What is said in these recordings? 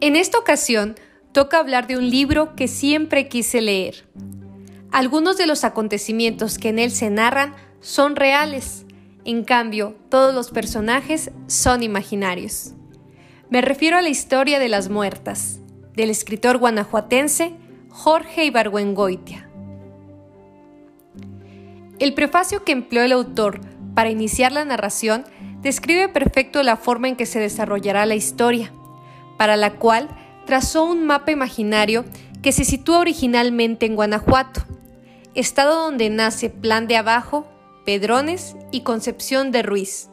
En esta ocasión, toca hablar de un libro que siempre quise leer. Algunos de los acontecimientos que en él se narran son reales, en cambio, todos los personajes son imaginarios. Me refiero a la historia de las muertas, del escritor guanajuatense Jorge Ibargüengoitia. El prefacio que empleó el autor para iniciar la narración describe perfecto la forma en que se desarrollará la historia, para la cual trazó un mapa imaginario que se sitúa originalmente en Guanajuato, estado donde nace Plan de Abajo, Pedrones y Concepción de Ruiz,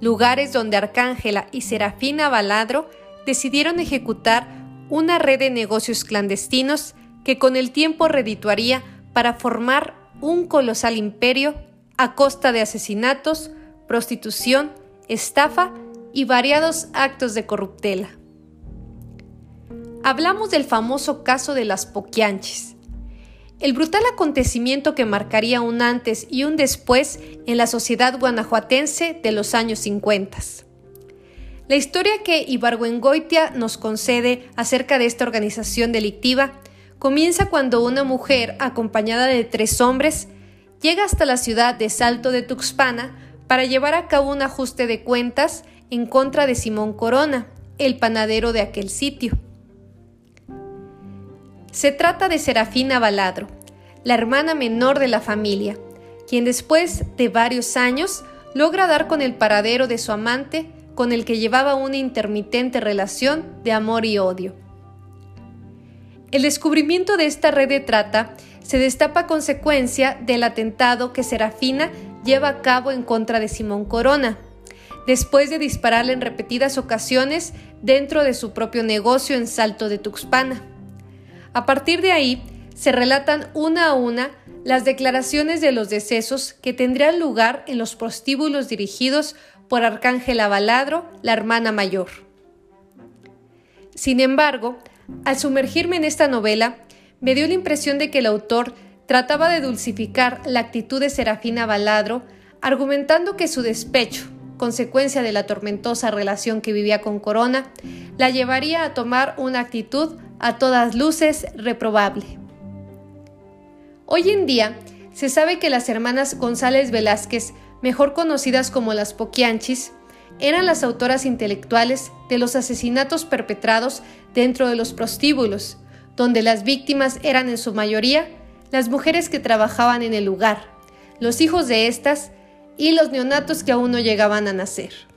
lugares donde Arcángela y Serafina Baladro decidieron ejecutar una red de negocios clandestinos que con el tiempo redituaría para formar un colosal imperio a costa de asesinatos, prostitución, estafa y variados actos de corruptela. Hablamos del famoso caso de las Poquianchis, el brutal acontecimiento que marcaría un antes y un después en la sociedad guanajuatense de los años 50. La historia que Ibargüengoitia nos concede acerca de esta organización delictiva comienza cuando una mujer, acompañada de tres hombres, llega hasta la ciudad de Salto de Tuxpana para llevar a cabo un ajuste de cuentas en contra de Simón Corona, el panadero de aquel sitio. Se trata de Serafina Baladro, la hermana menor de la familia, quien después de varios años logra dar con el paradero de su amante con el que llevaba una intermitente relación de amor y odio. El descubrimiento de esta red de trata se destapa a consecuencia del atentado que Serafina lleva a cabo en contra de Simón Corona, después de dispararle en repetidas ocasiones dentro de su propio negocio en Salto de Tuxpana. A partir de ahí, se relatan una a una las declaraciones de los decesos que tendrían lugar en los prostíbulos dirigidos por Arcángela Baladro, la hermana mayor. Sin embargo, al sumergirme en esta novela, me dio la impresión de que el autor trataba de dulcificar la actitud de Serafina Baladro, argumentando que su despecho, consecuencia de la tormentosa relación que vivía con Corona, la llevaría a tomar una actitud a todas luces reprobable. Hoy en día, se sabe que las hermanas González Velázquez, mejor conocidas como las Poquianchis, eran las autoras intelectuales de los asesinatos perpetrados dentro de los prostíbulos, donde las víctimas eran en su mayoría las mujeres que trabajaban en el lugar, los hijos de estas y los neonatos que aún no llegaban a nacer.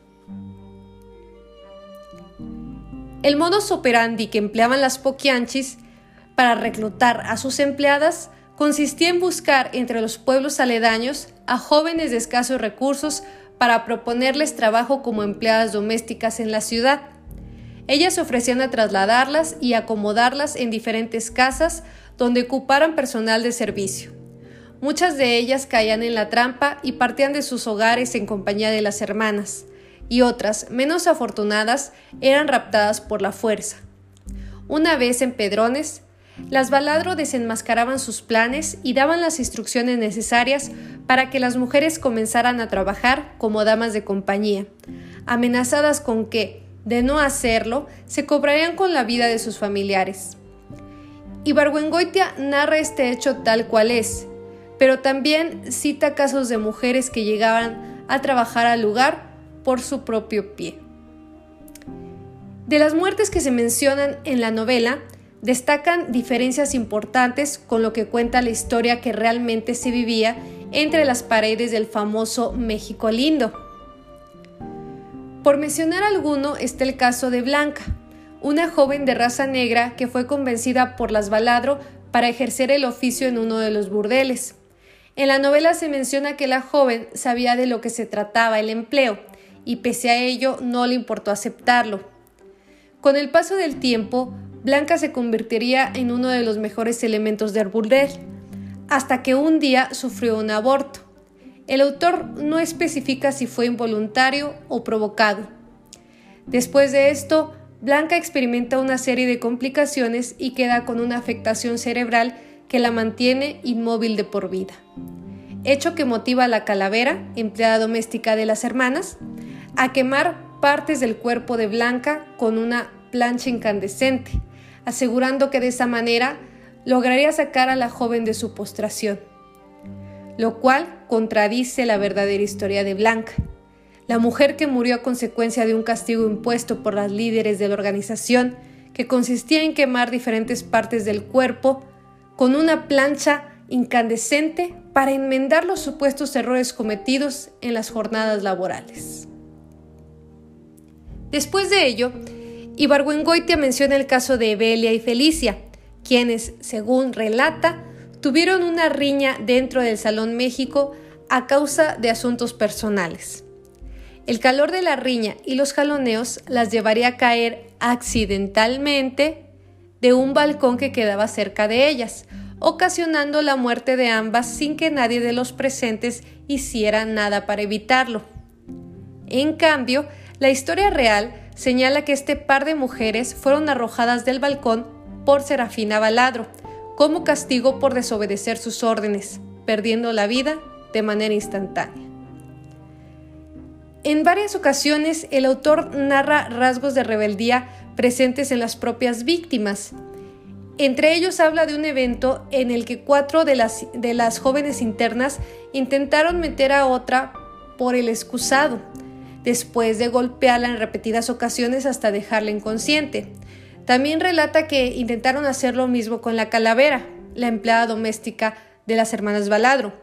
El modus operandi que empleaban las poquianchis para reclutar a sus empleadas consistía en buscar entre los pueblos aledaños a jóvenes de escasos recursos para proponerles trabajo como empleadas domésticas en la ciudad. Ellas ofrecían a trasladarlas y acomodarlas en diferentes casas donde ocuparan personal de servicio. Muchas de ellas caían en la trampa y partían de sus hogares en compañía de las hermanas y otras, menos afortunadas, eran raptadas por la fuerza. Una vez en Pedrones, las Baladro desenmascaraban sus planes y daban las instrucciones necesarias para que las mujeres comenzaran a trabajar como damas de compañía, amenazadas con que, de no hacerlo, se cobrarían con la vida de sus familiares. Ibargüengoitia narra este hecho tal cual es, pero también cita casos de mujeres que llegaban a trabajar al lugar por su propio pie. De las muertes que se mencionan en la novela, destacan diferencias importantes con lo que cuenta la historia que realmente se vivía entre las paredes del famoso México lindo. Por mencionar alguno está el caso de Blanca, una joven de raza negra que fue convencida por las Baladro para ejercer el oficio en uno de los burdeles. En la novela se menciona que la joven sabía de lo que se trataba el empleo y pese a ello no le importó aceptarlo. Con el paso del tiempo, Blanca se convertiría en uno de los mejores elementos del burdel, hasta que un día sufrió un aborto. El autor no especifica si fue involuntario o provocado. Después de esto, Blanca experimenta una serie de complicaciones y queda con una afectación cerebral que la mantiene inmóvil de por vida. Hecho que motiva a la calavera, empleada doméstica de las hermanas, a quemar partes del cuerpo de Blanca con una plancha incandescente, asegurando que de esa manera lograría sacar a la joven de su postración, lo cual contradice la verdadera historia de Blanca, la mujer que murió a consecuencia de un castigo impuesto por las líderes de la organización, que consistía en quemar diferentes partes del cuerpo con una plancha incandescente para enmendar los supuestos errores cometidos en las jornadas laborales. Después de ello, Ibargüengoitia menciona el caso de Evelia y Felicia, quienes, según relata, tuvieron una riña dentro del Salón México a causa de asuntos personales. El calor de la riña y los jaloneos las llevaría a caer accidentalmente de un balcón que quedaba cerca de ellas, ocasionando la muerte de ambas sin que nadie de los presentes hiciera nada para evitarlo. En cambio, la historia real señala que este par de mujeres fueron arrojadas del balcón por Serafina Baladro, como castigo por desobedecer sus órdenes, perdiendo la vida de manera instantánea. En varias ocasiones el autor narra rasgos de rebeldía presentes en las propias víctimas, entre ellos habla de un evento en el que cuatro de las, de las jóvenes internas intentaron meter a otra por el excusado, después de golpearla en repetidas ocasiones hasta dejarla inconsciente. También relata que intentaron hacer lo mismo con la calavera, la empleada doméstica de las hermanas Baladro,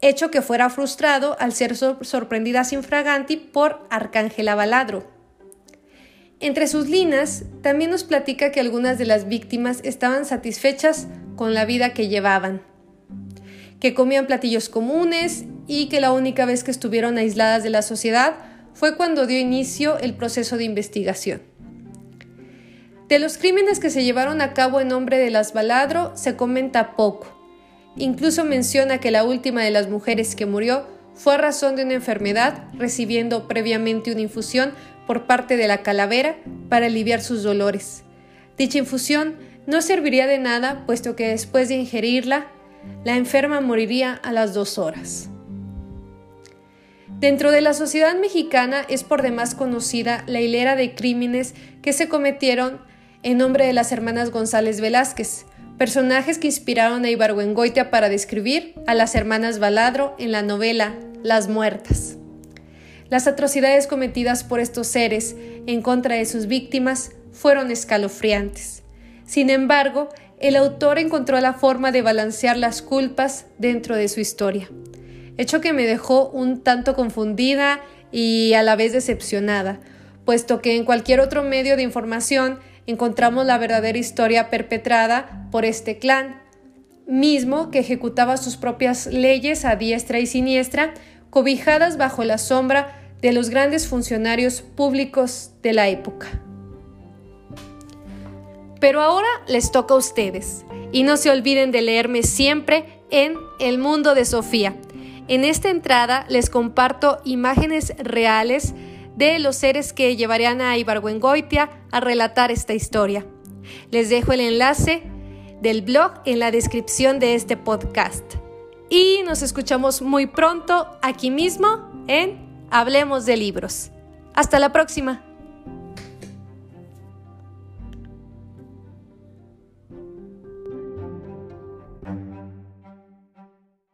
hecho que fuera frustrado al ser sorprendida sin fraganti por Arcángela Baladro, entre sus líneas, también nos platica que algunas de las víctimas estaban satisfechas con la vida que llevaban, que comían platillos comunes y que la única vez que estuvieron aisladas de la sociedad fue cuando dio inicio el proceso de investigación. De los crímenes que se llevaron a cabo en nombre de las Baladro se comenta poco. Incluso menciona que la última de las mujeres que murió fue a razón de una enfermedad, recibiendo previamente una infusión por parte de la calavera para aliviar sus dolores. Dicha infusión no serviría de nada, puesto que después de ingerirla, la enferma moriría a las dos horas. Dentro de la sociedad mexicana es por demás conocida la hilera de crímenes que se cometieron en nombre de las hermanas González Velázquez, personajes que inspiraron a Ibargüengoitia para describir a las hermanas Baladro en la novela Las Muertas. Las atrocidades cometidas por estos seres en contra de sus víctimas fueron escalofriantes. Sin embargo, el autor encontró la forma de balancear las culpas dentro de su historia, hecho que me dejó un tanto confundida y a la vez decepcionada, puesto que en cualquier otro medio de información encontramos la verdadera historia perpetrada por este clan, mismo que ejecutaba sus propias leyes a diestra y siniestra, cobijadas bajo la sombra de los grandes funcionarios públicos de la época. Pero ahora les toca a ustedes, y no se olviden de leerme siempre en El Mundo de Sofía. En esta entrada les comparto imágenes reales de los seres que llevarían a Ibargüengoitia a relatar esta historia. Les dejo el enlace del blog en la descripción de este podcast y nos escuchamos muy pronto aquí mismo en Hablemos de Libros. Hasta la próxima.